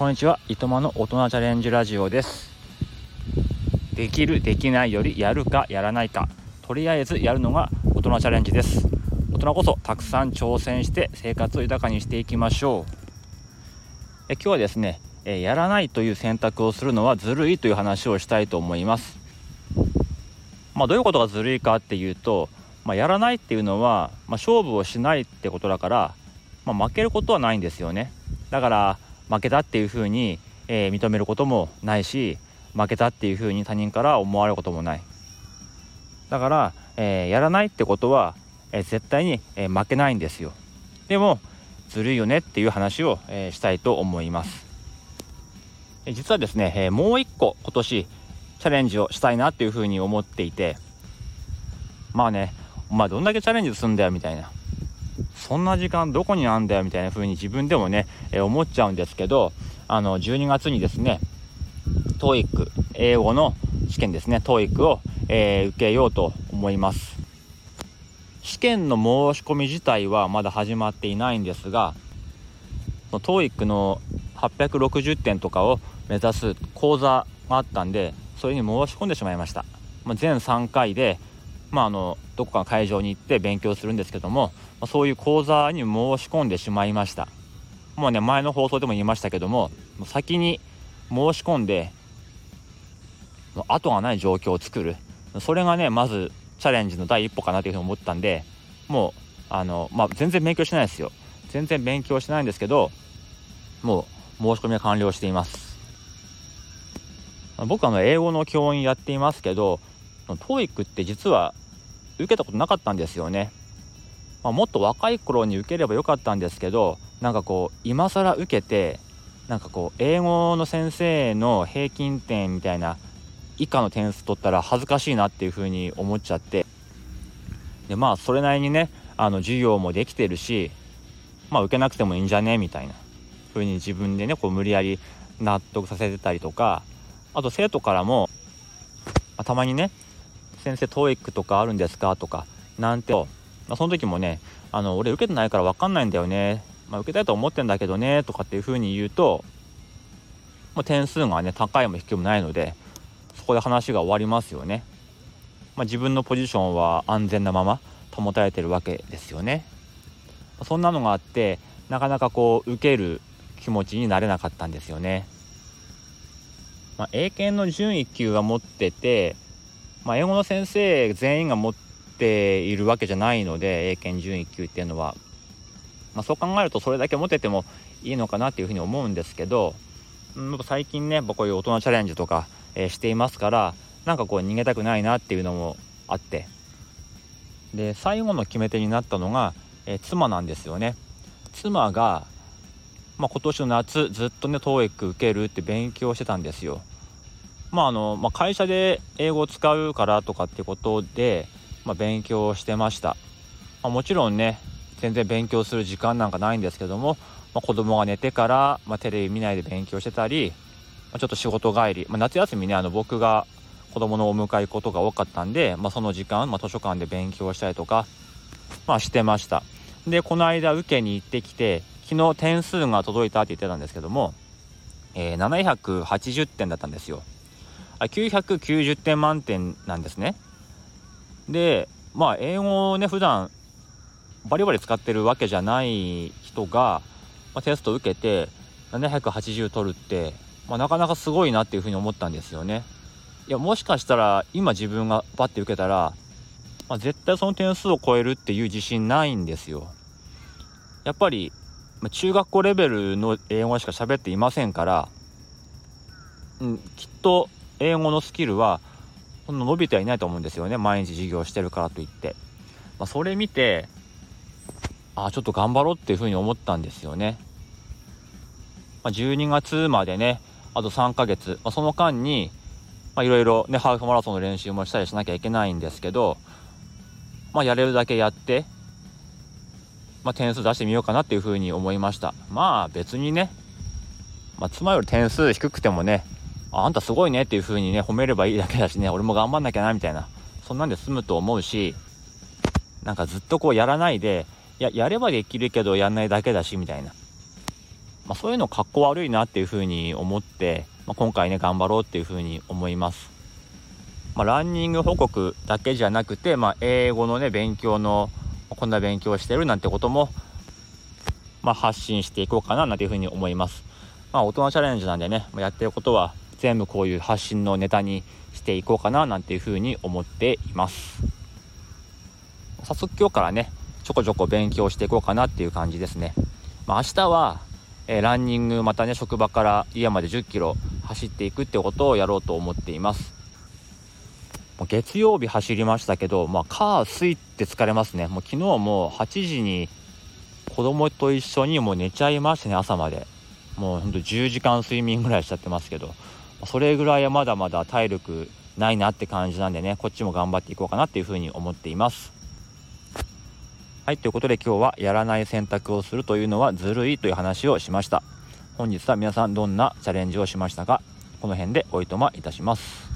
こんにちは、いとまの大人チャレンジラジオです。できるできないよりやるかやらないか。とりあえずやるのが大人チャレンジです。大人こそたくさん挑戦して生活を豊かにしていきましょう。え今日はですねえやらないという選択をするのはずるいという話をしたいと思います。まあ、どういうことがずるいかっていうと、まあ、やらないっていうのは、まあ、勝負をしないってことだから、ま負けることはないんですよね。だから負けたっていうふうに、えー、認めることもないし負けたっていうふうに他人から思われることもない。だから、えー、やらないってことは、えー、絶対に、え負けないんですよ。でもずるいよねっていう話を、えしたいと思います、実はですね、えもう一個今年チャレンジをしたいなっていうふうに思っていてまあねお前どんだけチャレンジするんだよみたいな。そんな時間どこにあんだよみたいな風に自分でもね、えー、思っちゃうんですけどあの12月にですね TOEIC 英語の試験ですね TOEIC を、えー、受けようと思います。試験の申し込み自体はまだ始まっていないんですが TOEIC の860点とかを目指す講座があったんでそれに申し込んでしまいました、まあ、全3回でまあ、あのどこかの会場に行って勉強するんですけども、そういう講座に申し込んでしまいました。もうね前の放送でも言いましたけども先に申し込んで後がない状況を作る。それがねまずチャレンジの第一歩かなというふうに思ったんでもうあの、まあ、全然勉強しないですよ。全然勉強してないんですけどもう申し込みは完了しています。僕はの英語の教員やっていますけど TOEIC って実は受けたことなかったんですよね。まあ、もっと若い頃に受ければよかったんですけどなんかこう今更受けてなんかこう英語の先生の平均点みたいな以下の点数取ったら恥ずかしいなっていうふうに思っちゃってでまあそれなりにねあの授業もできてるしまあ受けなくてもいいんじゃねみたいなふうに自分でねこう無理やり納得させてたりとかあと生徒からも、まあ、たまにね先生 TOEIC とかあるんですか？とかなんて、まあ、その時もねあの俺受けてないから分かんないんだよね、まあ、受けたいと思ってんだけどねとかっていう風に言うともう点数がね高いも低いもないのでそこで話が終わりますよね、まあ、自分のポジションは安全なまま保たれてるわけですよね。そんなのがあってなかなかこう受ける気持ちになれなかったんですよね、まあ、英検の準1級は持っててまあ、英語の先生全員が持っているわけじゃないので英検準1級っていうのは、まあ、そう考えるとそれだけ持ててもいいのかなっていうふうに思うんですけど、うん、最近ねこういう大人チャレンジとか、えー、していますからなんかこう逃げたくないなっていうのもあってで最後の決め手になったのが、えー、妻なんですよね。妻がまあ、今年の夏ずっとね TOEIC 受けるって勉強してたんですよ。まああのまあ、会社で英語を使うからとかってことで、まあ、勉強してました、まあ、もちろんね全然勉強する時間なんかないんですけども、まあ、子供が寝てから、まあ、テレビ見ないで勉強してたり、まあ、ちょっと仕事帰り、まあ、夏休みねあの僕が子供のお迎え行くことが多かったんで、まあ、その時間、まあ、図書館で勉強したりとか、まあ、してました。でこの間受けに行ってきて昨日点数が届いたって言ってたんですけども、えー、780点だったんですよ。990点満点なんですね。でまあ英語をね普段バリバリ使ってるわけじゃない人が、まあ、テスト受けて780取るって、まあ、なかなかすごいなっていうふうに思ったんですよね。いやもしかしたら今自分がバッて受けたら、まあ、絶対その点数を超えるっていう自信ないんですよ。やっぱり、まあ、中学校レベルの英語しか喋っていませんから、うん、きっと英語のスキルはそんな伸びてはいないと思うんですよね。毎日授業してるからといって、まあ、それ見てあちょっと頑張ろうっていうふうに思ったんですよね、まあ、12月までねあと3ヶ月、まあ、その間にいろいろねハーフマラソンの練習もしたりしなきゃいけないんですけどまあやれるだけやってまあ、点数出してみようかなっていうふうに思いました。まあ別にね、まあ、妻より点数低くてもねあんたすごいねっていう風にね褒めればいいだけだしね俺も頑張んなきゃなみたいなそんなんで済むと思うしなんかずっとこうやらないでややればできるけどやんないだけだしみたいなまあ、そういうのかっこ悪いなっていうふうに思って、まあ、今回ね頑張ろうっていうふうに思います。まあ、ランニング報告だけじゃなくて、まあ、英語のね勉強のこんな勉強してるなんてことも、まあ、発信していこうかななんていうふうに思います。まあ、大人チャレンジなんでねやってることは全部こういう発信のネタにしていこうかななんていうふうに思っています。早速今日からねちょこちょこ勉強していこうかなっていう感じですね。まあ、明日は、えー、ランニングまたね職場から家まで1 0キロ走っていくってことをやろうと思っています。月曜日走りましたけど、まあ、火水って疲れますねもう昨日も8時に子供と一緒にもう寝ちゃいましたね朝までもうほんと10時間睡眠ぐらいしちゃってますけどそれぐらいはまだまだ体力ないなって感じなんでねこっちも頑張っていこうかなっていうふうに思っています。はいということで今日はやらない選択をするというのはずるいという話をしました。本日は皆さんどんなチャレンジをしましたかこの辺でおいとまいたします。